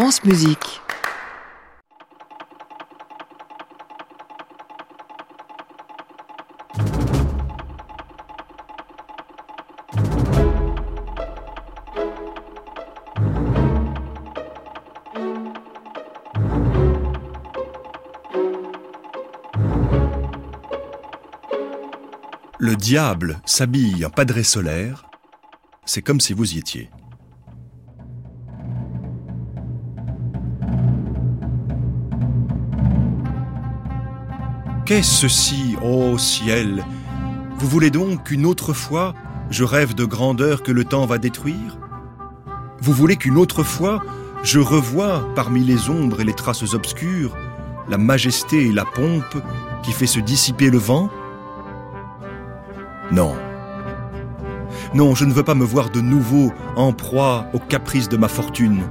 France Musique. Le diable s'habille en padré solaire, c'est comme si vous y étiez. Qu'est-ce ceci, ô ciel? Vous voulez donc qu'une autre fois je rêve de grandeur que le temps va détruire? Vous voulez qu'une autre fois je revoie parmi les ombres et les traces obscures la majesté et la pompe qui fait se dissiper le vent? Non. Non, je ne veux pas me voir de nouveau en proie aux caprices de ma fortune.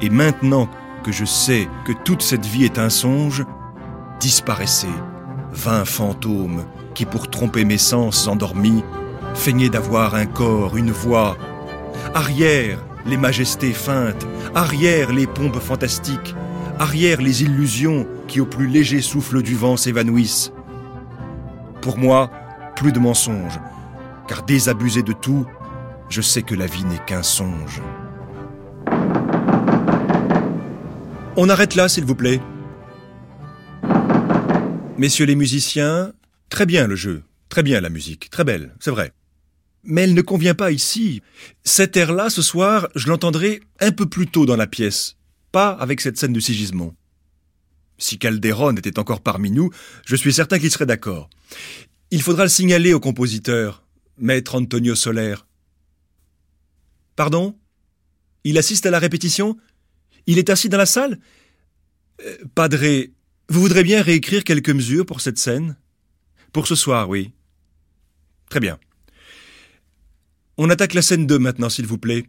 Et maintenant que je sais que toute cette vie est un songe, disparaissez vains fantômes qui, pour tromper mes sens endormis, feignaient d'avoir un corps, une voix. Arrière les majestés feintes, arrière les pompes fantastiques, arrière les illusions qui au plus léger souffle du vent s'évanouissent. Pour moi, plus de mensonges, car désabusé de tout, je sais que la vie n'est qu'un songe. On arrête là, s'il vous plaît. Messieurs les musiciens, très bien le jeu, très bien la musique, très belle, c'est vrai. Mais elle ne convient pas ici. Cet air-là, ce soir, je l'entendrai un peu plus tôt dans la pièce, pas avec cette scène de Sigismond. Si Calderon était encore parmi nous, je suis certain qu'il serait d'accord. Il faudra le signaler au compositeur, maître Antonio Soler. Pardon? Il assiste à la répétition? Il est assis dans la salle? Euh, Padré, vous voudrez bien réécrire quelques mesures pour cette scène? Pour ce soir, oui. Très bien. On attaque la scène 2 maintenant, s'il vous plaît.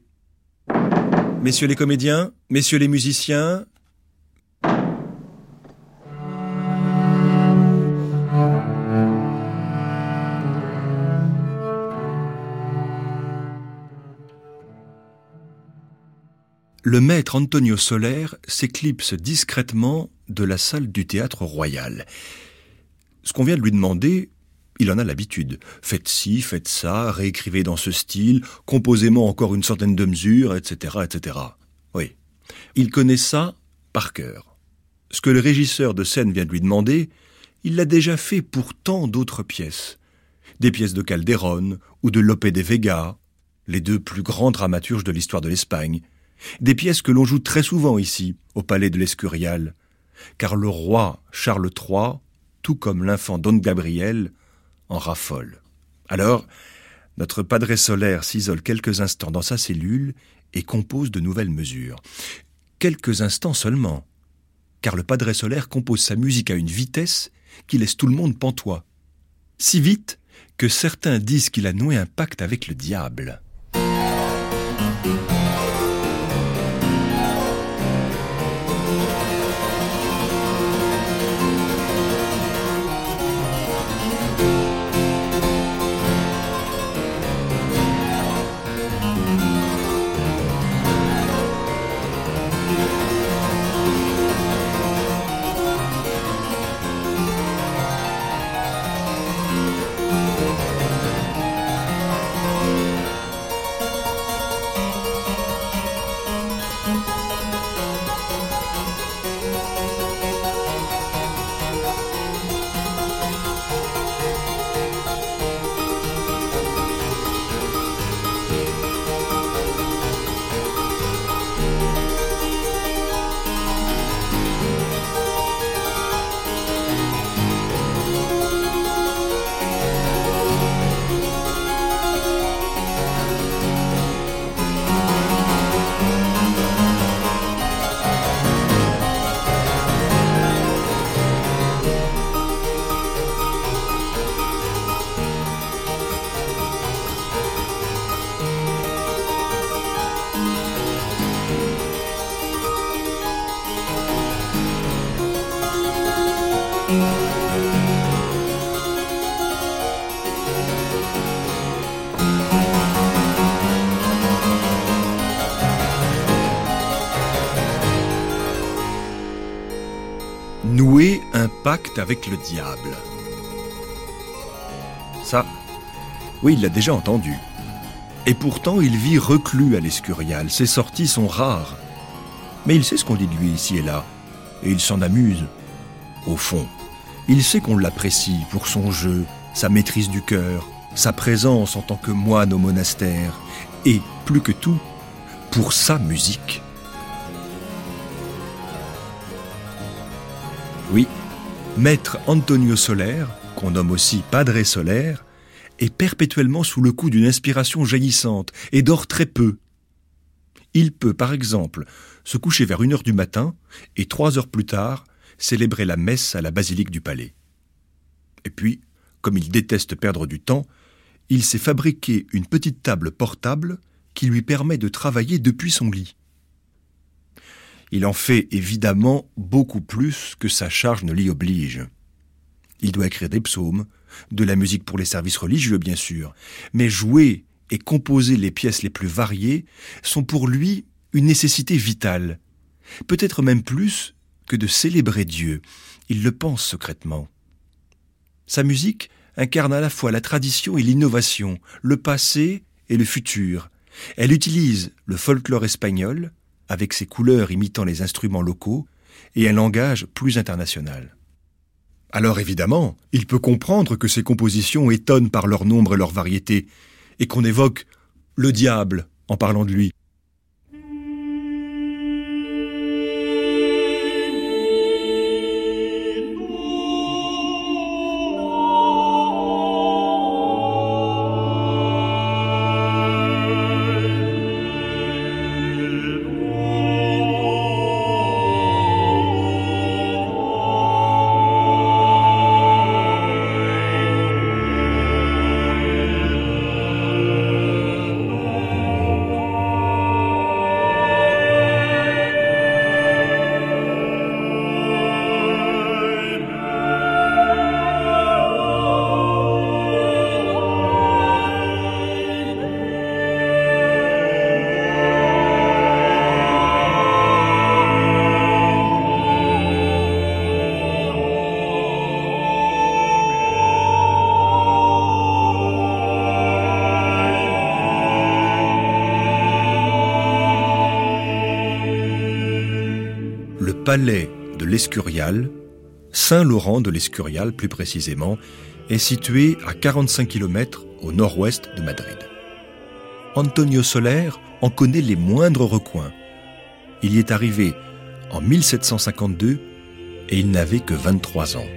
Messieurs les comédiens, messieurs les musiciens, le maître Antonio Soler s'éclipse discrètement de la salle du théâtre royal. Ce qu'on vient de lui demander, il en a l'habitude. Faites ci, faites ça, réécrivez dans ce style, composément encore une centaine de mesures, etc., etc. Oui. Il connaît ça par cœur. Ce que le régisseur de scène vient de lui demander, il l'a déjà fait pour tant d'autres pièces. Des pièces de Calderon ou de Lope de Vega, les deux plus grands dramaturges de l'histoire de l'Espagne, des pièces que l'on joue très souvent ici, au palais de l'Escurial, car le roi Charles III, tout comme l'infant Don Gabriel, en raffole. Alors, notre padre solaire s'isole quelques instants dans sa cellule et compose de nouvelles mesures. Quelques instants seulement, car le padre solaire compose sa musique à une vitesse qui laisse tout le monde pantois. Si vite que certains disent qu'il a noué un pacte avec le diable. Avec le diable. Ça, oui, il l'a déjà entendu. Et pourtant, il vit reclus à l'Escurial. Ses sorties sont rares. Mais il sait ce qu'on dit de lui ici et là. Et il s'en amuse. Au fond, il sait qu'on l'apprécie pour son jeu, sa maîtrise du cœur, sa présence en tant que moine au monastère, et, plus que tout, pour sa musique. Oui, maître Antonio Soler, qu'on nomme aussi Padre Solaire, est perpétuellement sous le coup d'une inspiration jaillissante et dort très peu. Il peut, par exemple, se coucher vers une heure du matin et trois heures plus tard célébrer la messe à la basilique du palais. Et puis, comme il déteste perdre du temps, il s'est fabriqué une petite table portable qui lui permet de travailler depuis son lit. Il en fait évidemment beaucoup plus que sa charge ne l'y oblige. Il doit écrire des psaumes, de la musique pour les services religieux bien sûr, mais jouer et composer les pièces les plus variées sont pour lui une nécessité vitale, peut-être même plus que de célébrer Dieu, il le pense secrètement. Sa musique incarne à la fois la tradition et l'innovation, le passé et le futur. Elle utilise le folklore espagnol, avec ses couleurs imitant les instruments locaux, et un langage plus international. Alors évidemment, il peut comprendre que ses compositions étonnent par leur nombre et leur variété, et qu'on évoque le diable en parlant de lui. Palais de l'Escurial, Saint-Laurent de l'Escurial plus précisément, est situé à 45 km au nord-ouest de Madrid. Antonio Soler en connaît les moindres recoins. Il y est arrivé en 1752 et il n'avait que 23 ans.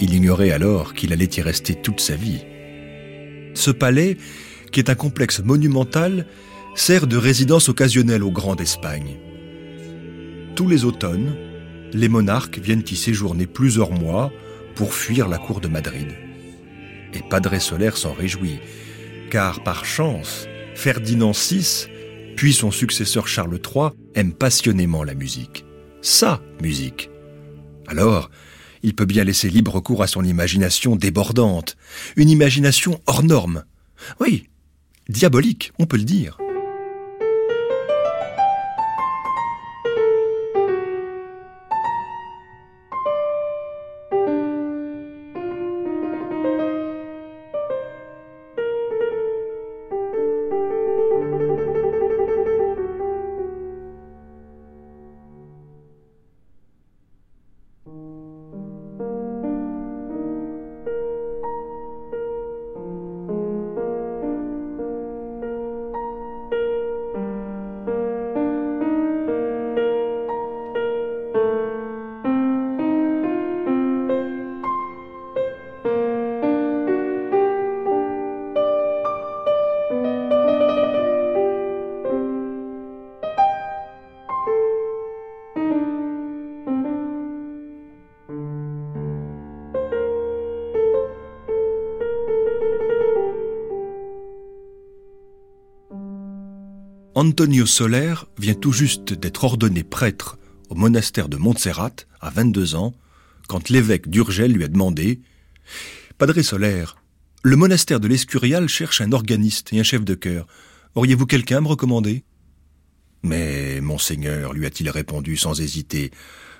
Il ignorait alors qu'il allait y rester toute sa vie. Ce palais, qui est un complexe monumental, sert de résidence occasionnelle aux grands d'Espagne. Tous les automnes, les monarques viennent y séjourner plusieurs mois pour fuir la cour de Madrid. Et Padre Soler s'en réjouit, car par chance, Ferdinand VI, puis son successeur Charles III, aiment passionnément la musique. Sa musique. Alors, il peut bien laisser libre cours à son imagination débordante, une imagination hors norme. Oui, diabolique, on peut le dire. Antonio Soler vient tout juste d'être ordonné prêtre au monastère de Montserrat à 22 ans, quand l'évêque d'Urgel lui a demandé Padre Soler, le monastère de l'Escurial cherche un organiste et un chef de chœur. Auriez-vous quelqu'un à me recommander? Mais, monseigneur, lui a-t-il répondu sans hésiter,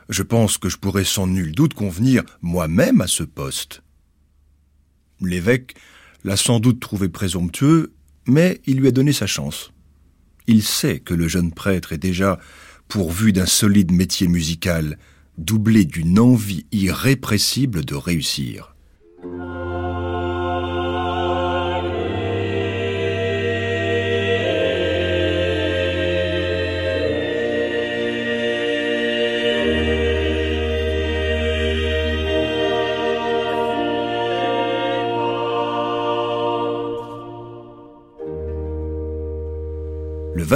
je pense que je pourrais sans nul doute convenir moi-même à ce poste. L'évêque l'a sans doute trouvé présomptueux, mais il lui a donné sa chance. Il sait que le jeune prêtre est déjà pourvu d'un solide métier musical, doublé d'une envie irrépressible de réussir.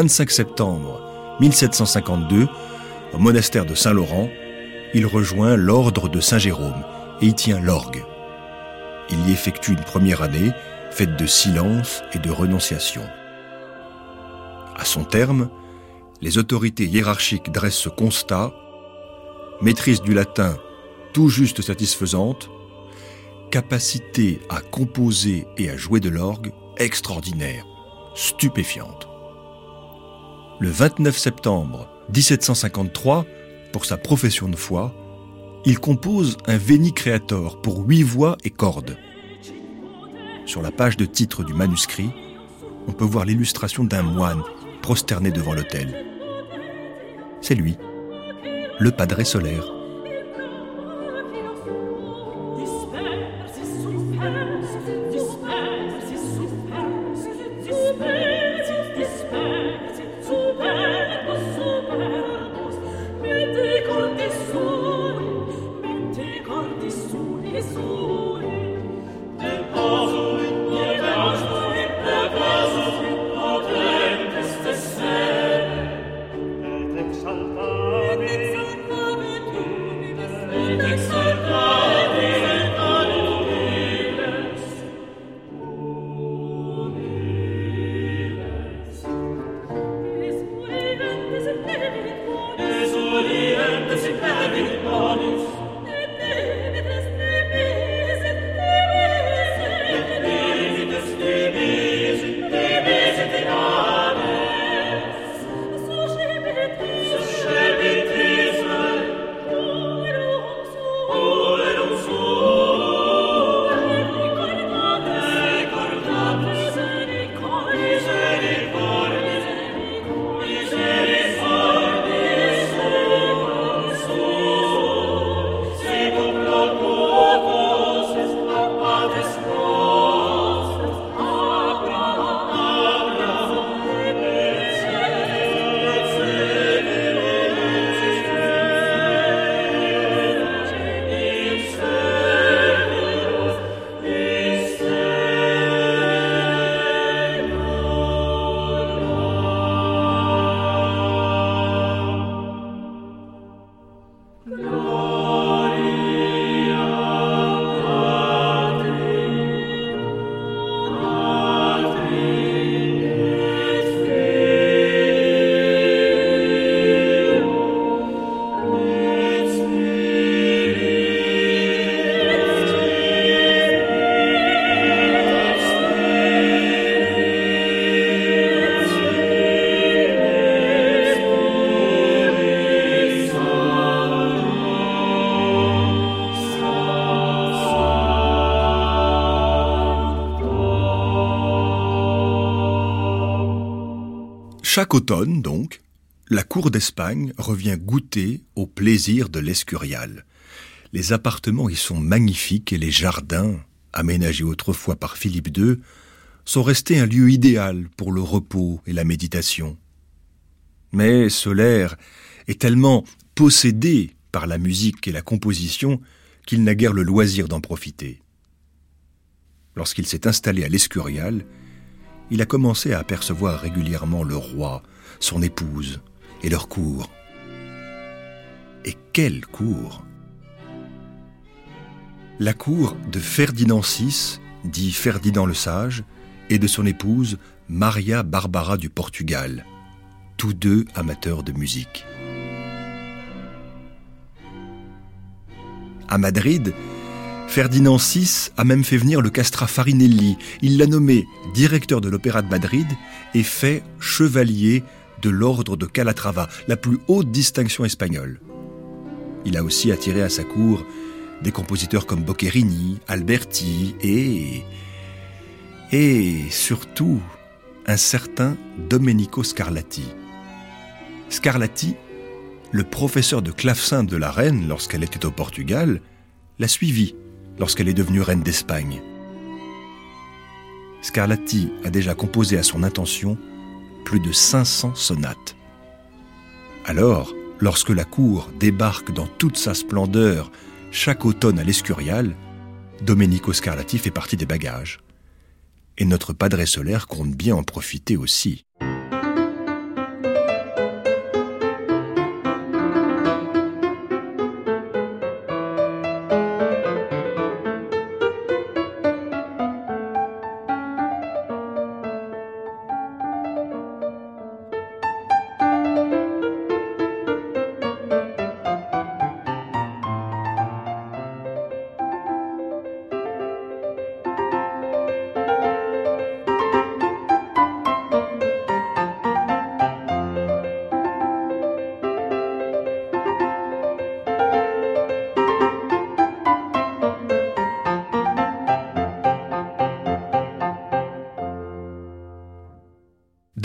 25 septembre 1752, au monastère de Saint-Laurent, il rejoint l'ordre de Saint-Jérôme et y tient l'orgue. Il y effectue une première année faite de silence et de renonciation. À son terme, les autorités hiérarchiques dressent ce constat maîtrise du latin tout juste satisfaisante, capacité à composer et à jouer de l'orgue extraordinaire, stupéfiante. Le 29 septembre 1753, pour sa profession de foi, il compose un Veni Creator pour huit voix et cordes. Sur la page de titre du manuscrit, on peut voir l'illustration d'un moine prosterné devant l'autel. C'est lui, le Padre solaire. Chaque automne, donc, la cour d'Espagne revient goûter au plaisir de l'Escurial. Les appartements y sont magnifiques et les jardins, aménagés autrefois par Philippe II, sont restés un lieu idéal pour le repos et la méditation. Mais Solaire est tellement possédé par la musique et la composition qu'il n'a guère le loisir d'en profiter. Lorsqu'il s'est installé à l'Escurial, il a commencé à apercevoir régulièrement le roi, son épouse et leur cour. Et quelle cour La cour de Ferdinand VI, dit Ferdinand le Sage, et de son épouse Maria Barbara du Portugal, tous deux amateurs de musique. À Madrid, Ferdinand VI a même fait venir le castrat Farinelli. Il l'a nommé directeur de l'Opéra de Madrid et fait chevalier de l'ordre de Calatrava, la plus haute distinction espagnole. Il a aussi attiré à sa cour des compositeurs comme Boccherini, Alberti et... et surtout un certain Domenico Scarlatti. Scarlatti, le professeur de clavecin de la reine lorsqu'elle était au Portugal, l'a suivi lorsqu'elle est devenue reine d'Espagne. Scarlatti a déjà composé à son intention plus de 500 sonates. Alors, lorsque la cour débarque dans toute sa splendeur chaque automne à l'Escurial, Domenico Scarlatti fait partie des bagages. Et notre padre solaire compte bien en profiter aussi.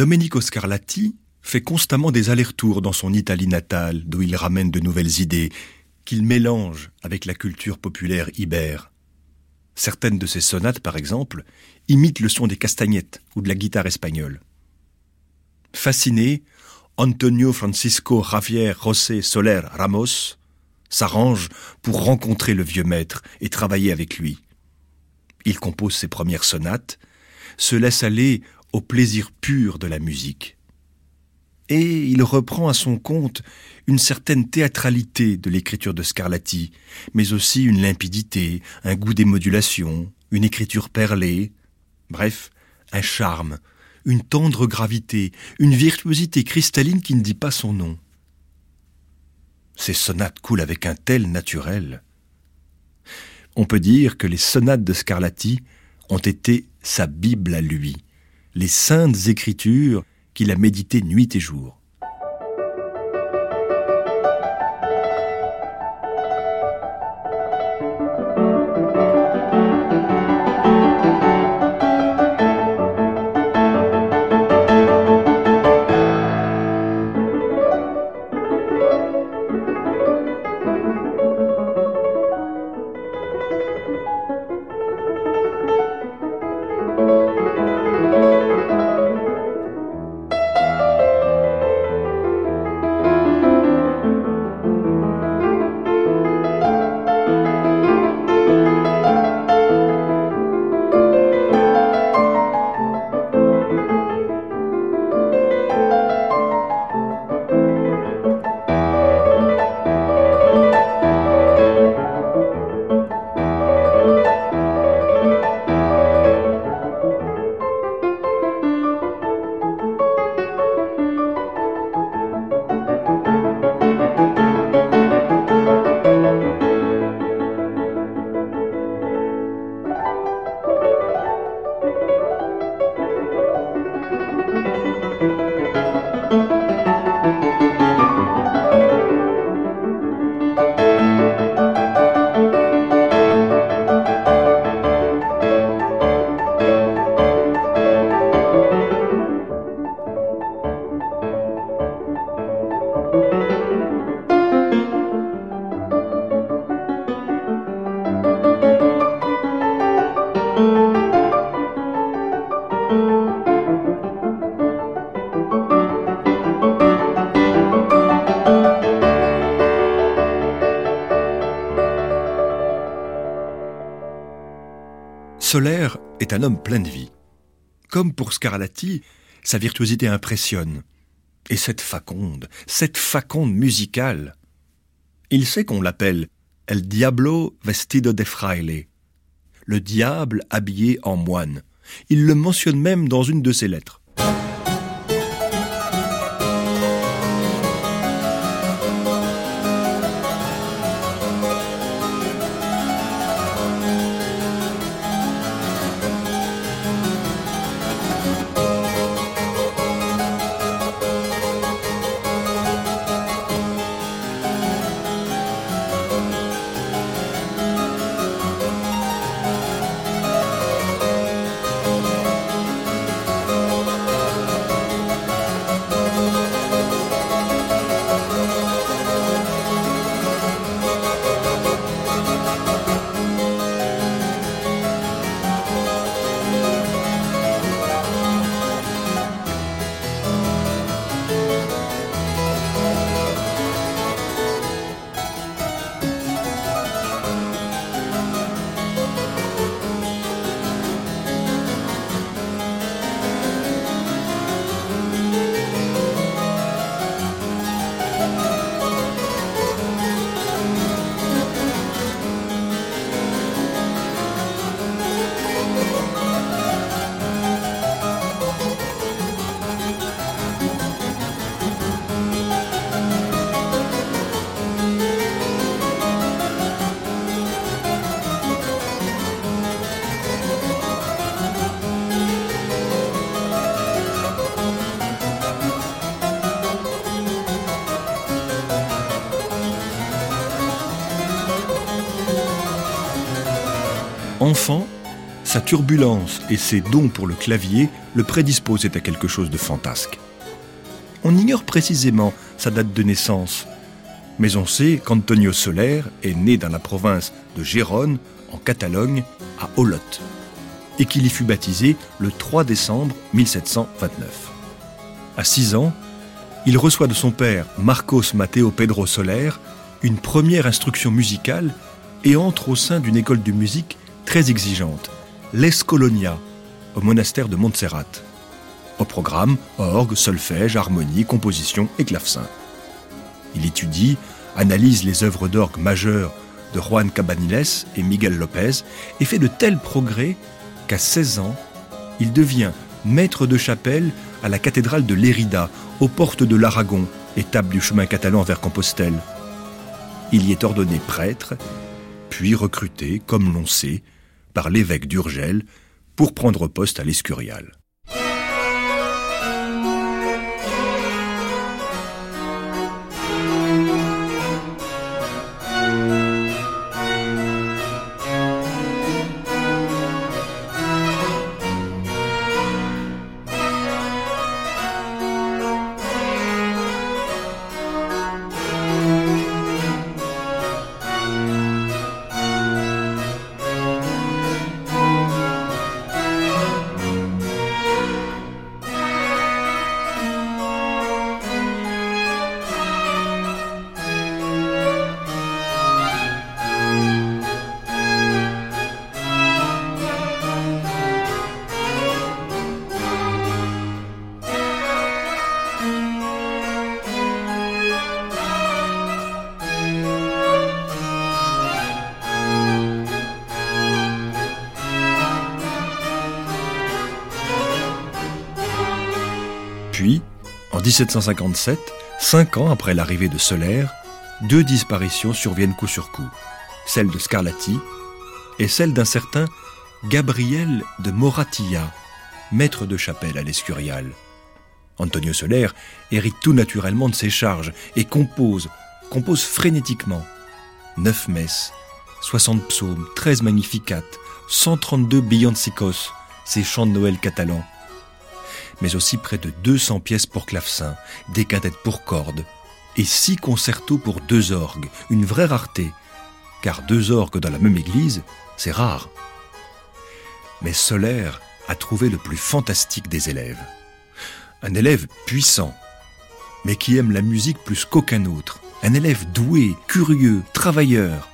Domenico Scarlatti fait constamment des allers-retours dans son Italie natale, d'où il ramène de nouvelles idées, qu'il mélange avec la culture populaire ibère. Certaines de ses sonates, par exemple, imitent le son des castagnettes ou de la guitare espagnole. Fasciné, Antonio Francisco Javier José Soler Ramos s'arrange pour rencontrer le vieux maître et travailler avec lui. Il compose ses premières sonates, se laisse aller au plaisir pur de la musique. Et il reprend à son compte une certaine théâtralité de l'écriture de Scarlatti, mais aussi une limpidité, un goût des modulations, une écriture perlée, bref, un charme, une tendre gravité, une virtuosité cristalline qui ne dit pas son nom. Ces sonates coulent avec un tel naturel. On peut dire que les sonates de Scarlatti ont été sa Bible à lui les saintes écritures qu'il a méditées nuit et jour. Un homme plein de vie. Comme pour Scarlatti, sa virtuosité impressionne. Et cette faconde, cette faconde musicale. Il sait qu'on l'appelle El Diablo vestido de fraile, le diable habillé en moine. Il le mentionne même dans une de ses lettres. Enfant, sa turbulence et ses dons pour le clavier le prédisposaient à quelque chose de fantasque. On ignore précisément sa date de naissance, mais on sait qu'Antonio Soler est né dans la province de Gérone, en Catalogne, à Olot, et qu'il y fut baptisé le 3 décembre 1729. À 6 ans, il reçoit de son père, Marcos Mateo Pedro Soler, une première instruction musicale et entre au sein d'une école de musique très exigeante, l'Escolonia, au monastère de Montserrat. Au programme, orgue, solfège, harmonie, composition et clavecin. Il étudie, analyse les œuvres d'orgue majeures de Juan Cabaniles et Miguel Lopez et fait de tels progrès qu'à 16 ans, il devient maître de chapelle à la cathédrale de Lérida, aux portes de l'Aragon, étape du chemin catalan vers Compostelle. Il y est ordonné prêtre, puis recruté, comme l'on sait, par l'évêque d'Urgel pour prendre poste à l'Escurial. Puis, en 1757, cinq ans après l'arrivée de Solaire, deux disparitions surviennent coup sur coup. Celle de Scarlatti et celle d'un certain Gabriel de Moratilla, maître de chapelle à l'Escurial. Antonio Soler hérite tout naturellement de ses charges et compose, compose frénétiquement. Neuf messes, 60 psaumes, 13 magnificates, 132 billancicos, ces chants de Noël catalans, mais aussi près de 200 pièces pour clavecin, des quintettes pour cordes, et six concertos pour deux orgues, une vraie rareté, car deux orgues dans la même église, c'est rare. Mais Solaire a trouvé le plus fantastique des élèves. Un élève puissant, mais qui aime la musique plus qu'aucun autre. Un élève doué, curieux, travailleur.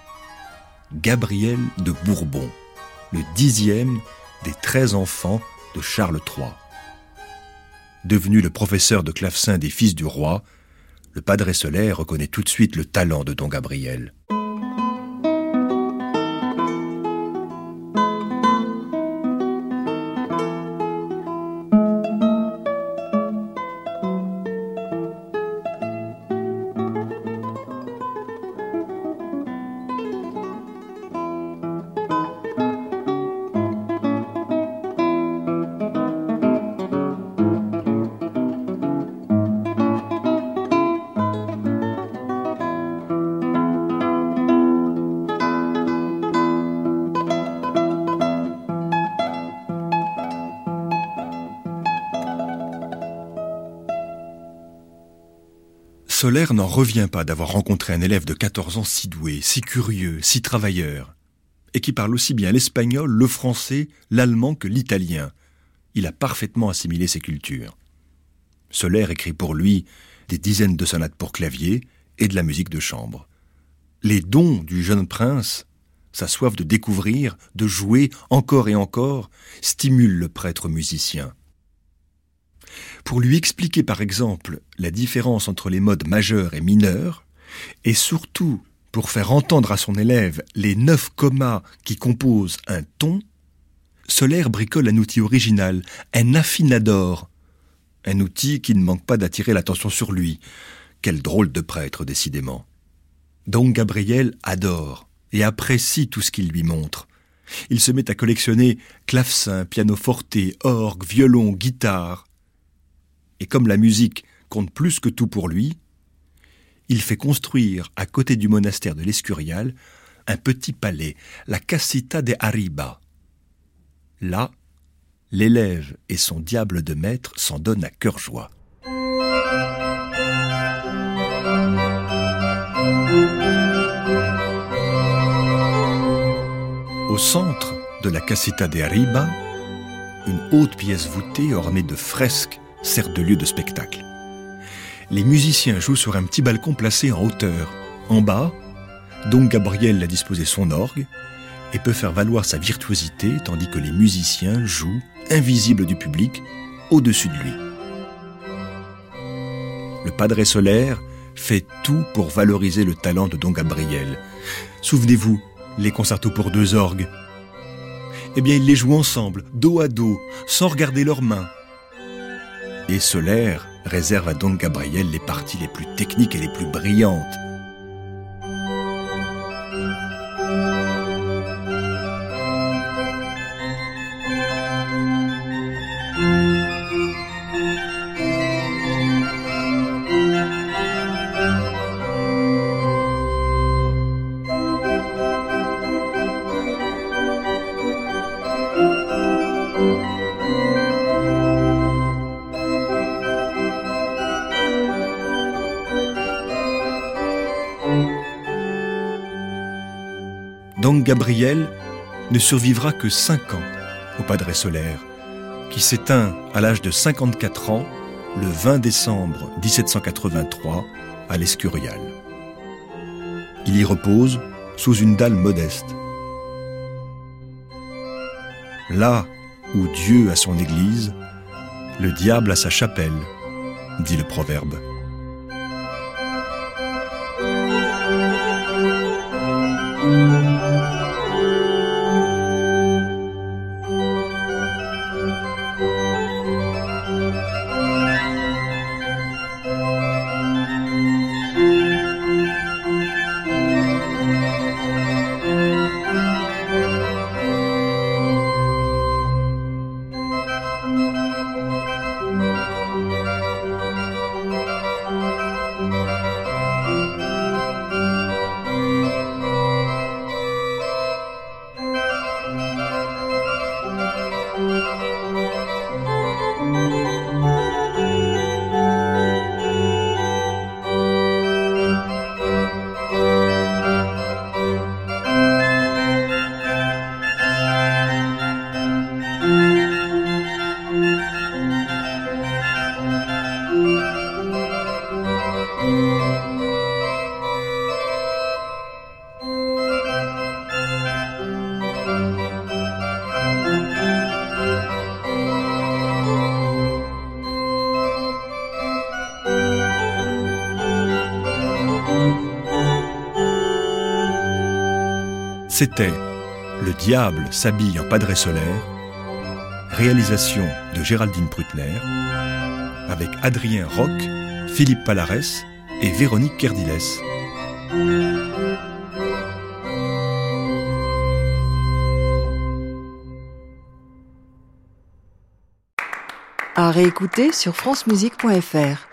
Gabriel de Bourbon, le dixième des treize enfants de Charles III. Devenu le professeur de clavecin des fils du roi, le padre Solaire reconnaît tout de suite le talent de don Gabriel. Solaire n'en revient pas d'avoir rencontré un élève de 14 ans si doué, si curieux, si travailleur, et qui parle aussi bien l'espagnol, le français, l'allemand que l'italien. Il a parfaitement assimilé ces cultures. Solaire écrit pour lui des dizaines de sonates pour clavier et de la musique de chambre. Les dons du jeune prince, sa soif de découvrir, de jouer encore et encore, stimulent le prêtre musicien pour lui expliquer par exemple la différence entre les modes majeurs et mineurs, et surtout pour faire entendre à son élève les neuf comas qui composent un ton, Solaire bricole un outil original, un affinador, un outil qui ne manque pas d'attirer l'attention sur lui. Quel drôle de prêtre, décidément. Donc Gabriel adore et apprécie tout ce qu'il lui montre. Il se met à collectionner clavecin, pianoforte, orgue, violon, guitare, et comme la musique compte plus que tout pour lui, il fait construire, à côté du monastère de l'Escurial, un petit palais, la Casita de Arriba. Là, l'élève et son diable de maître s'en donnent à cœur joie. Au centre de la Casita de Arriba, une haute pièce voûtée ornée de fresques sert de lieu de spectacle. Les musiciens jouent sur un petit balcon placé en hauteur. En bas, Don Gabriel a disposé son orgue et peut faire valoir sa virtuosité tandis que les musiciens jouent, invisibles du public, au-dessus de lui. Le Padre Solaire fait tout pour valoriser le talent de Don Gabriel. Souvenez-vous, les concertos pour deux orgues. Eh bien, ils les jouent ensemble, dos à dos, sans regarder leurs mains. Solaire réserve à Don Gabriel les parties les plus techniques et les plus brillantes. Ne survivra que 5 ans au Padre Solaire, qui s'éteint à l'âge de 54 ans le 20 décembre 1783 à l'Escurial. Il y repose sous une dalle modeste. Là où Dieu a son église, le diable a sa chapelle, dit le proverbe. C'était Le diable s'habille en padré solaire, réalisation de Géraldine Prutner, avec Adrien Roch, Philippe Palares et Véronique Kerdiles. À réécouter sur francemusique.fr.